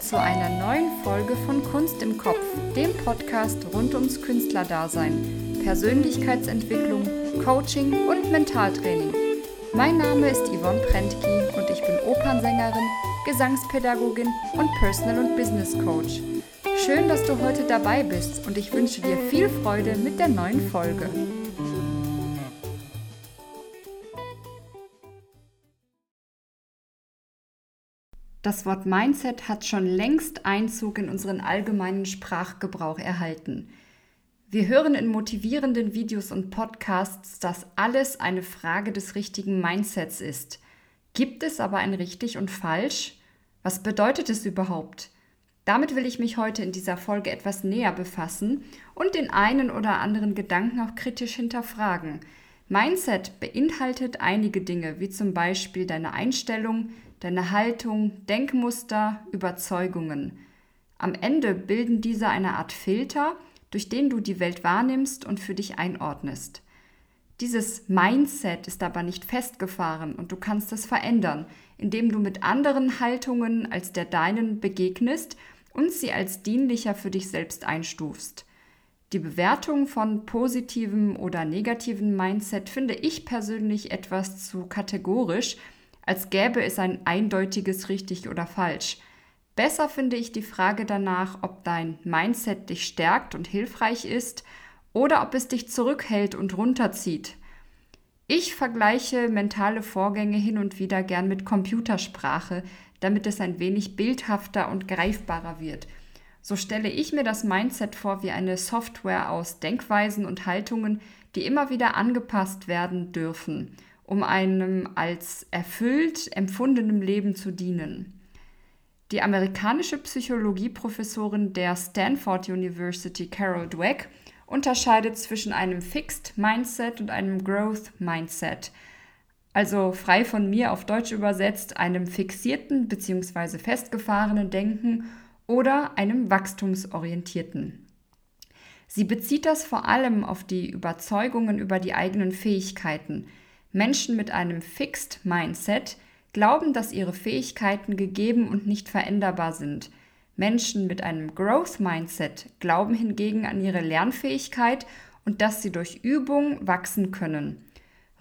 Zu einer neuen Folge von Kunst im Kopf, dem Podcast rund ums Künstlerdasein, Persönlichkeitsentwicklung, Coaching und Mentaltraining. Mein Name ist Yvonne Prentke und ich bin Opernsängerin, Gesangspädagogin und Personal- und Business Coach. Schön, dass du heute dabei bist und ich wünsche dir viel Freude mit der neuen Folge. Das Wort Mindset hat schon längst Einzug in unseren allgemeinen Sprachgebrauch erhalten. Wir hören in motivierenden Videos und Podcasts, dass alles eine Frage des richtigen Mindsets ist. Gibt es aber ein richtig und falsch? Was bedeutet es überhaupt? Damit will ich mich heute in dieser Folge etwas näher befassen und den einen oder anderen Gedanken auch kritisch hinterfragen. Mindset beinhaltet einige Dinge, wie zum Beispiel deine Einstellung, deine Haltung, Denkmuster, Überzeugungen. Am Ende bilden diese eine Art Filter, durch den du die Welt wahrnimmst und für dich einordnest. Dieses Mindset ist aber nicht festgefahren und du kannst es verändern, indem du mit anderen Haltungen als der deinen begegnest und sie als dienlicher für dich selbst einstufst. Die Bewertung von positivem oder negativem Mindset finde ich persönlich etwas zu kategorisch, als gäbe es ein eindeutiges richtig oder falsch. Besser finde ich die Frage danach, ob dein Mindset dich stärkt und hilfreich ist oder ob es dich zurückhält und runterzieht. Ich vergleiche mentale Vorgänge hin und wieder gern mit Computersprache, damit es ein wenig bildhafter und greifbarer wird. So stelle ich mir das Mindset vor wie eine Software aus Denkweisen und Haltungen, die immer wieder angepasst werden dürfen um einem als erfüllt empfundenem Leben zu dienen. Die amerikanische Psychologieprofessorin der Stanford University, Carol Dweck, unterscheidet zwischen einem Fixed Mindset und einem Growth Mindset, also frei von mir auf Deutsch übersetzt, einem fixierten bzw. festgefahrenen Denken oder einem wachstumsorientierten. Sie bezieht das vor allem auf die Überzeugungen über die eigenen Fähigkeiten, Menschen mit einem Fixed Mindset glauben, dass ihre Fähigkeiten gegeben und nicht veränderbar sind. Menschen mit einem Growth Mindset glauben hingegen an ihre Lernfähigkeit und dass sie durch Übung wachsen können.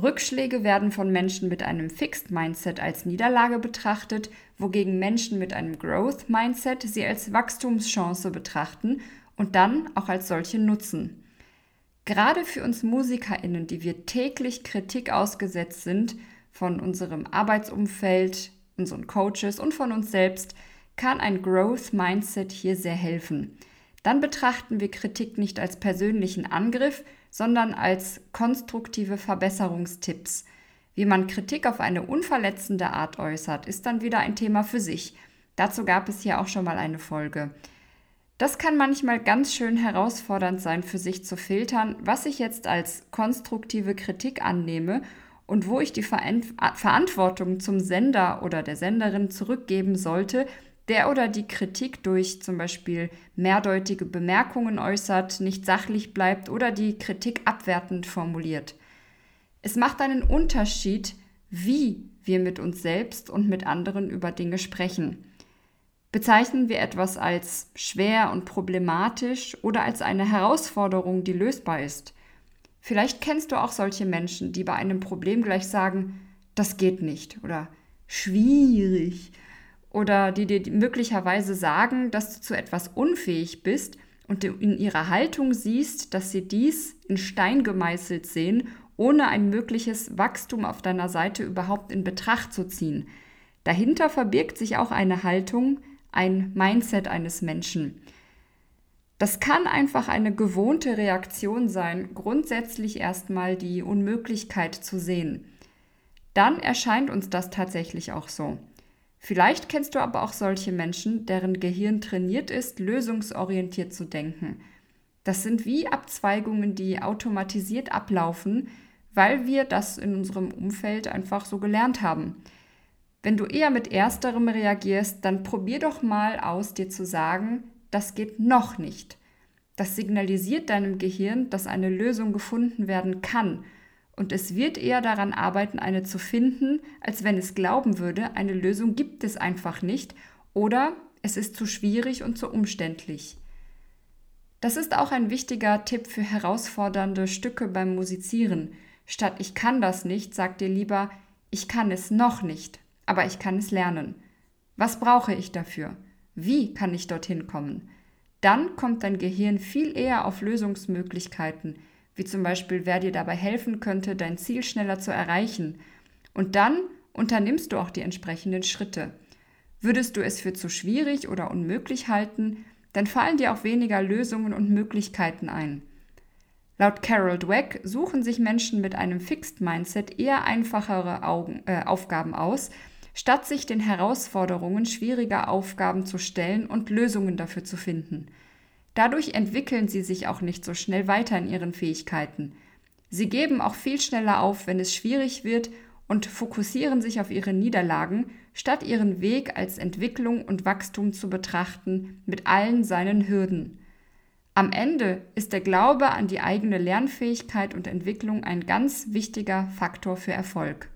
Rückschläge werden von Menschen mit einem Fixed Mindset als Niederlage betrachtet, wogegen Menschen mit einem Growth Mindset sie als Wachstumschance betrachten und dann auch als solche nutzen. Gerade für uns Musikerinnen, die wir täglich Kritik ausgesetzt sind von unserem Arbeitsumfeld, unseren Coaches und von uns selbst, kann ein Growth Mindset hier sehr helfen. Dann betrachten wir Kritik nicht als persönlichen Angriff, sondern als konstruktive Verbesserungstipps. Wie man Kritik auf eine unverletzende Art äußert, ist dann wieder ein Thema für sich. Dazu gab es hier auch schon mal eine Folge. Das kann manchmal ganz schön herausfordernd sein, für sich zu filtern, was ich jetzt als konstruktive Kritik annehme und wo ich die Verantwortung zum Sender oder der Senderin zurückgeben sollte, der oder die Kritik durch zum Beispiel mehrdeutige Bemerkungen äußert, nicht sachlich bleibt oder die Kritik abwertend formuliert. Es macht einen Unterschied, wie wir mit uns selbst und mit anderen über Dinge sprechen. Bezeichnen wir etwas als schwer und problematisch oder als eine Herausforderung, die lösbar ist? Vielleicht kennst du auch solche Menschen, die bei einem Problem gleich sagen, das geht nicht oder schwierig oder die dir möglicherweise sagen, dass du zu etwas unfähig bist und du in ihrer Haltung siehst, dass sie dies in Stein gemeißelt sehen, ohne ein mögliches Wachstum auf deiner Seite überhaupt in Betracht zu ziehen. Dahinter verbirgt sich auch eine Haltung, ein Mindset eines Menschen. Das kann einfach eine gewohnte Reaktion sein, grundsätzlich erstmal die Unmöglichkeit zu sehen. Dann erscheint uns das tatsächlich auch so. Vielleicht kennst du aber auch solche Menschen, deren Gehirn trainiert ist, lösungsorientiert zu denken. Das sind wie Abzweigungen, die automatisiert ablaufen, weil wir das in unserem Umfeld einfach so gelernt haben. Wenn du eher mit ersterem reagierst, dann probier doch mal aus, dir zu sagen, das geht noch nicht. Das signalisiert deinem Gehirn, dass eine Lösung gefunden werden kann. Und es wird eher daran arbeiten, eine zu finden, als wenn es glauben würde, eine Lösung gibt es einfach nicht oder es ist zu schwierig und zu umständlich. Das ist auch ein wichtiger Tipp für herausfordernde Stücke beim Musizieren. Statt ich kann das nicht, sagt dir lieber, ich kann es noch nicht, aber ich kann es lernen. Was brauche ich dafür? Wie kann ich dorthin kommen? Dann kommt dein Gehirn viel eher auf Lösungsmöglichkeiten, wie zum Beispiel, wer dir dabei helfen könnte, dein Ziel schneller zu erreichen. Und dann unternimmst du auch die entsprechenden Schritte. Würdest du es für zu schwierig oder unmöglich halten, dann fallen dir auch weniger Lösungen und Möglichkeiten ein. Laut Carol Dweck suchen sich Menschen mit einem Fixed Mindset eher einfachere Augen, äh, Aufgaben aus, statt sich den Herausforderungen schwieriger Aufgaben zu stellen und Lösungen dafür zu finden. Dadurch entwickeln sie sich auch nicht so schnell weiter in ihren Fähigkeiten. Sie geben auch viel schneller auf, wenn es schwierig wird und fokussieren sich auf ihre Niederlagen, statt ihren Weg als Entwicklung und Wachstum zu betrachten mit allen seinen Hürden. Am Ende ist der Glaube an die eigene Lernfähigkeit und Entwicklung ein ganz wichtiger Faktor für Erfolg.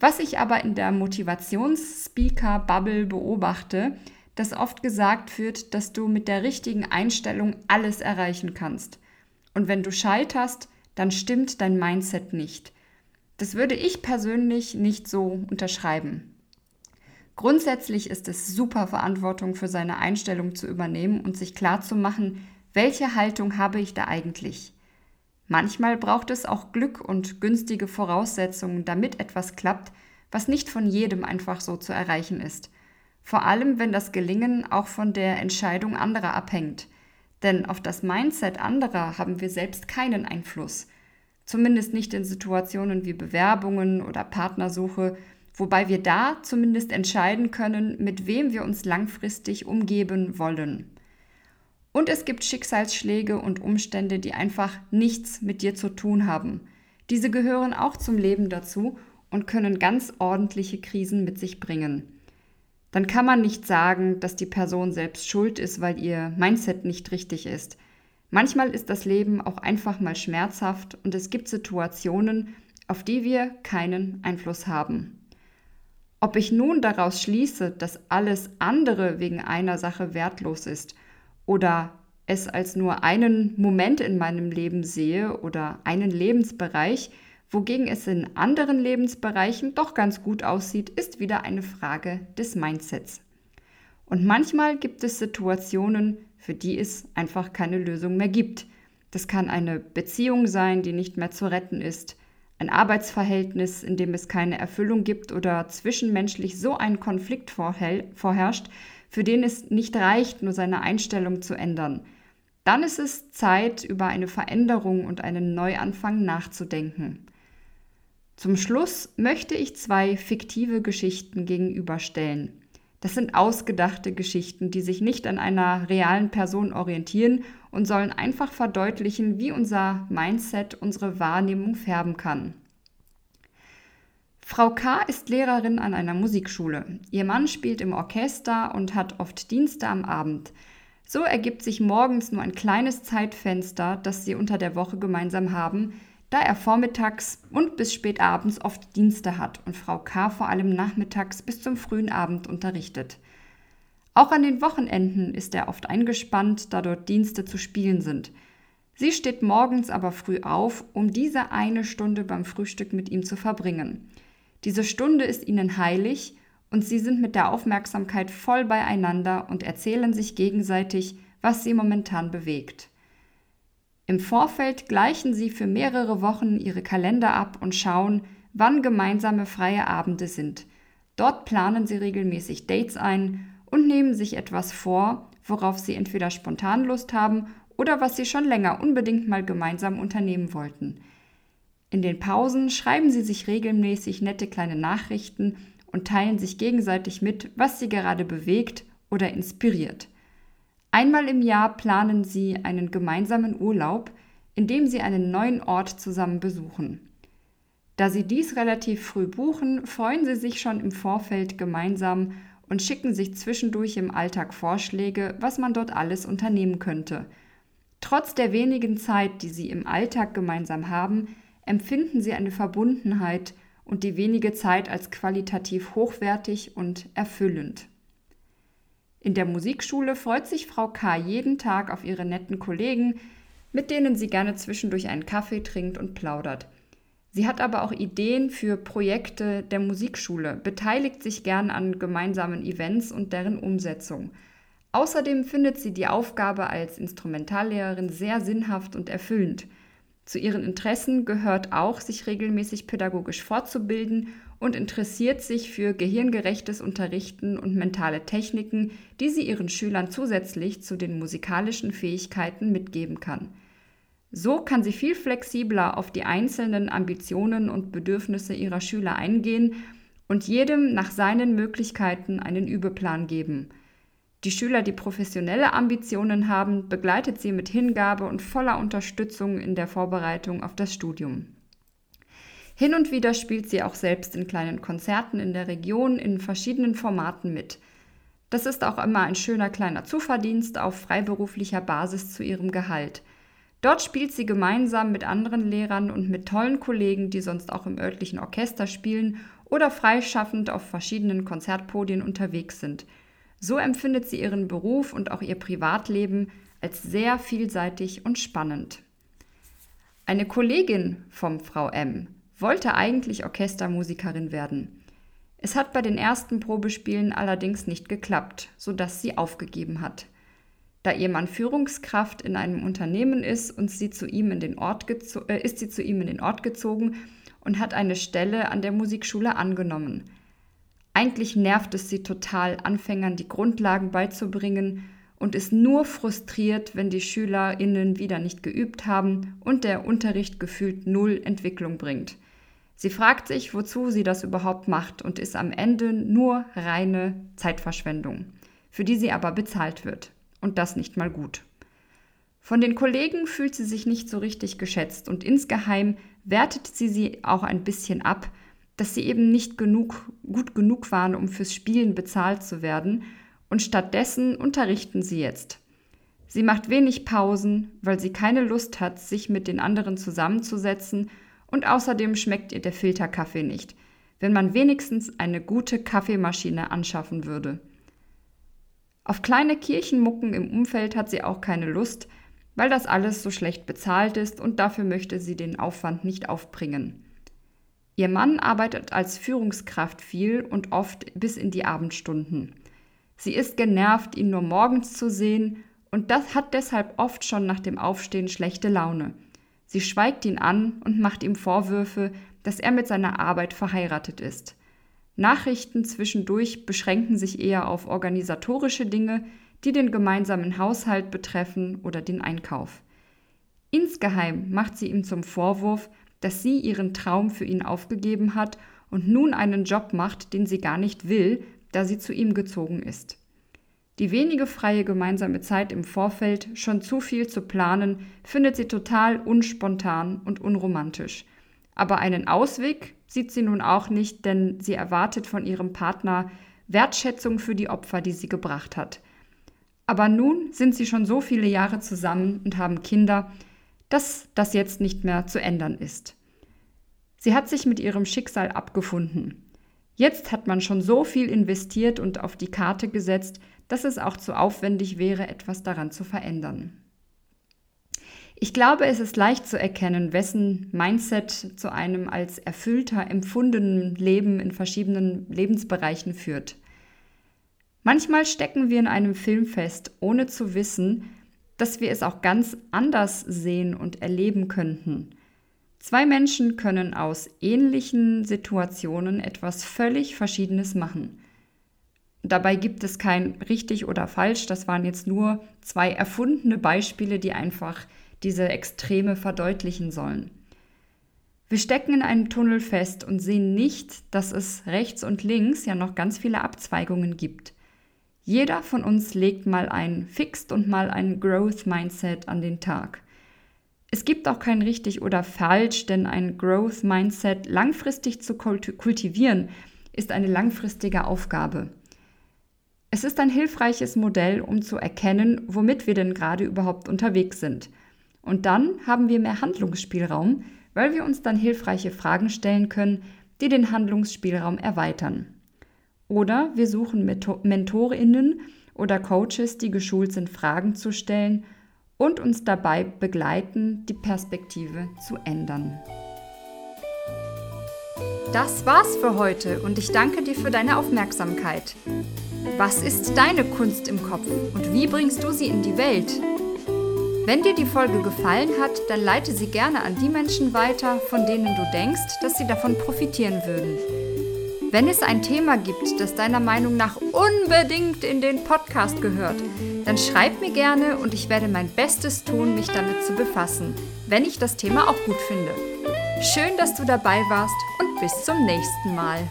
Was ich aber in der Motivationsspeaker-Bubble beobachte, dass oft gesagt wird, dass du mit der richtigen Einstellung alles erreichen kannst. Und wenn du scheiterst, dann stimmt dein Mindset nicht. Das würde ich persönlich nicht so unterschreiben. Grundsätzlich ist es super Verantwortung für seine Einstellung zu übernehmen und sich klar zu machen, welche Haltung habe ich da eigentlich. Manchmal braucht es auch Glück und günstige Voraussetzungen, damit etwas klappt, was nicht von jedem einfach so zu erreichen ist. Vor allem, wenn das Gelingen auch von der Entscheidung anderer abhängt. Denn auf das Mindset anderer haben wir selbst keinen Einfluss zumindest nicht in Situationen wie Bewerbungen oder Partnersuche, wobei wir da zumindest entscheiden können, mit wem wir uns langfristig umgeben wollen. Und es gibt Schicksalsschläge und Umstände, die einfach nichts mit dir zu tun haben. Diese gehören auch zum Leben dazu und können ganz ordentliche Krisen mit sich bringen. Dann kann man nicht sagen, dass die Person selbst schuld ist, weil ihr Mindset nicht richtig ist. Manchmal ist das Leben auch einfach mal schmerzhaft und es gibt Situationen, auf die wir keinen Einfluss haben. Ob ich nun daraus schließe, dass alles andere wegen einer Sache wertlos ist oder es als nur einen Moment in meinem Leben sehe oder einen Lebensbereich, wogegen es in anderen Lebensbereichen doch ganz gut aussieht, ist wieder eine Frage des Mindsets. Und manchmal gibt es Situationen, für die es einfach keine Lösung mehr gibt. Das kann eine Beziehung sein, die nicht mehr zu retten ist, ein Arbeitsverhältnis, in dem es keine Erfüllung gibt oder zwischenmenschlich so ein Konflikt vorherrscht, für den es nicht reicht, nur seine Einstellung zu ändern. Dann ist es Zeit, über eine Veränderung und einen Neuanfang nachzudenken. Zum Schluss möchte ich zwei fiktive Geschichten gegenüberstellen. Das sind ausgedachte Geschichten, die sich nicht an einer realen Person orientieren und sollen einfach verdeutlichen, wie unser Mindset unsere Wahrnehmung färben kann. Frau K. ist Lehrerin an einer Musikschule. Ihr Mann spielt im Orchester und hat oft Dienste am Abend. So ergibt sich morgens nur ein kleines Zeitfenster, das sie unter der Woche gemeinsam haben, da er vormittags und bis spät abends oft Dienste hat und Frau K. vor allem nachmittags bis zum frühen Abend unterrichtet. Auch an den Wochenenden ist er oft eingespannt, da dort Dienste zu spielen sind. Sie steht morgens aber früh auf, um diese eine Stunde beim Frühstück mit ihm zu verbringen. Diese Stunde ist ihnen heilig und sie sind mit der Aufmerksamkeit voll beieinander und erzählen sich gegenseitig, was sie momentan bewegt. Im Vorfeld gleichen sie für mehrere Wochen ihre Kalender ab und schauen, wann gemeinsame freie Abende sind. Dort planen sie regelmäßig Dates ein und nehmen sich etwas vor, worauf sie entweder spontan Lust haben oder was sie schon länger unbedingt mal gemeinsam unternehmen wollten. In den Pausen schreiben sie sich regelmäßig nette kleine Nachrichten und teilen sich gegenseitig mit, was sie gerade bewegt oder inspiriert. Einmal im Jahr planen sie einen gemeinsamen Urlaub, in dem sie einen neuen Ort zusammen besuchen. Da sie dies relativ früh buchen, freuen sie sich schon im Vorfeld gemeinsam und schicken sich zwischendurch im Alltag Vorschläge, was man dort alles unternehmen könnte. Trotz der wenigen Zeit, die sie im Alltag gemeinsam haben, empfinden sie eine Verbundenheit und die wenige Zeit als qualitativ hochwertig und erfüllend. In der Musikschule freut sich Frau K. jeden Tag auf ihre netten Kollegen, mit denen sie gerne zwischendurch einen Kaffee trinkt und plaudert. Sie hat aber auch Ideen für Projekte der Musikschule, beteiligt sich gern an gemeinsamen Events und deren Umsetzung. Außerdem findet sie die Aufgabe als Instrumentallehrerin sehr sinnhaft und erfüllend. Zu ihren Interessen gehört auch, sich regelmäßig pädagogisch fortzubilden und interessiert sich für gehirngerechtes Unterrichten und mentale Techniken, die sie ihren Schülern zusätzlich zu den musikalischen Fähigkeiten mitgeben kann. So kann sie viel flexibler auf die einzelnen Ambitionen und Bedürfnisse ihrer Schüler eingehen und jedem nach seinen Möglichkeiten einen Übeplan geben. Die Schüler, die professionelle Ambitionen haben, begleitet sie mit Hingabe und voller Unterstützung in der Vorbereitung auf das Studium. Hin und wieder spielt sie auch selbst in kleinen Konzerten in der Region in verschiedenen Formaten mit. Das ist auch immer ein schöner kleiner Zuverdienst auf freiberuflicher Basis zu ihrem Gehalt. Dort spielt sie gemeinsam mit anderen Lehrern und mit tollen Kollegen, die sonst auch im örtlichen Orchester spielen oder freischaffend auf verschiedenen Konzertpodien unterwegs sind. So empfindet sie ihren Beruf und auch ihr Privatleben als sehr vielseitig und spannend. Eine Kollegin vom Frau M wollte eigentlich Orchestermusikerin werden. Es hat bei den ersten Probespielen allerdings nicht geklappt, sodass sie aufgegeben hat. Da ihr Mann Führungskraft in einem Unternehmen ist und sie zu ihm in den Ort äh, ist sie zu ihm in den Ort gezogen und hat eine Stelle an der Musikschule angenommen. Eigentlich nervt es sie total, Anfängern die Grundlagen beizubringen und ist nur frustriert, wenn die SchülerInnen wieder nicht geübt haben und der Unterricht gefühlt null Entwicklung bringt. Sie fragt sich, wozu sie das überhaupt macht und ist am Ende nur reine Zeitverschwendung, für die sie aber bezahlt wird und das nicht mal gut. Von den Kollegen fühlt sie sich nicht so richtig geschätzt und insgeheim wertet sie sie auch ein bisschen ab, dass sie eben nicht genug, gut genug waren, um fürs Spielen bezahlt zu werden und stattdessen unterrichten sie jetzt. Sie macht wenig Pausen, weil sie keine Lust hat, sich mit den anderen zusammenzusetzen und außerdem schmeckt ihr der Filterkaffee nicht, wenn man wenigstens eine gute Kaffeemaschine anschaffen würde. Auf kleine Kirchenmucken im Umfeld hat sie auch keine Lust, weil das alles so schlecht bezahlt ist und dafür möchte sie den Aufwand nicht aufbringen. Ihr Mann arbeitet als Führungskraft viel und oft bis in die Abendstunden. Sie ist genervt, ihn nur morgens zu sehen und das hat deshalb oft schon nach dem Aufstehen schlechte Laune. Sie schweigt ihn an und macht ihm Vorwürfe, dass er mit seiner Arbeit verheiratet ist. Nachrichten zwischendurch beschränken sich eher auf organisatorische Dinge, die den gemeinsamen Haushalt betreffen oder den Einkauf. Insgeheim macht sie ihm zum Vorwurf, dass sie ihren Traum für ihn aufgegeben hat und nun einen Job macht, den sie gar nicht will, da sie zu ihm gezogen ist. Die wenige freie gemeinsame Zeit im Vorfeld, schon zu viel zu planen, findet sie total unspontan und unromantisch. Aber einen Ausweg sieht sie nun auch nicht, denn sie erwartet von ihrem Partner Wertschätzung für die Opfer, die sie gebracht hat. Aber nun sind sie schon so viele Jahre zusammen und haben Kinder, dass das jetzt nicht mehr zu ändern ist. Sie hat sich mit ihrem Schicksal abgefunden. Jetzt hat man schon so viel investiert und auf die Karte gesetzt, dass es auch zu aufwendig wäre, etwas daran zu verändern. Ich glaube, es ist leicht zu erkennen, wessen Mindset zu einem als erfüllter, empfundenen Leben in verschiedenen Lebensbereichen führt. Manchmal stecken wir in einem Film fest, ohne zu wissen, dass wir es auch ganz anders sehen und erleben könnten. Zwei Menschen können aus ähnlichen Situationen etwas völlig Verschiedenes machen. Dabei gibt es kein richtig oder falsch, das waren jetzt nur zwei erfundene Beispiele, die einfach diese Extreme verdeutlichen sollen. Wir stecken in einem Tunnel fest und sehen nicht, dass es rechts und links ja noch ganz viele Abzweigungen gibt. Jeder von uns legt mal ein Fixed und mal ein Growth Mindset an den Tag. Es gibt auch kein richtig oder falsch, denn ein Growth Mindset langfristig zu kultivieren ist eine langfristige Aufgabe. Es ist ein hilfreiches Modell, um zu erkennen, womit wir denn gerade überhaupt unterwegs sind. Und dann haben wir mehr Handlungsspielraum, weil wir uns dann hilfreiche Fragen stellen können, die den Handlungsspielraum erweitern. Oder wir suchen Mentorinnen oder Coaches, die geschult sind, Fragen zu stellen und uns dabei begleiten, die Perspektive zu ändern. Das war's für heute und ich danke dir für deine Aufmerksamkeit. Was ist deine Kunst im Kopf und wie bringst du sie in die Welt? Wenn dir die Folge gefallen hat, dann leite sie gerne an die Menschen weiter, von denen du denkst, dass sie davon profitieren würden. Wenn es ein Thema gibt, das deiner Meinung nach unbedingt in den Podcast gehört, dann schreib mir gerne und ich werde mein Bestes tun, mich damit zu befassen, wenn ich das Thema auch gut finde. Schön, dass du dabei warst und bis zum nächsten Mal.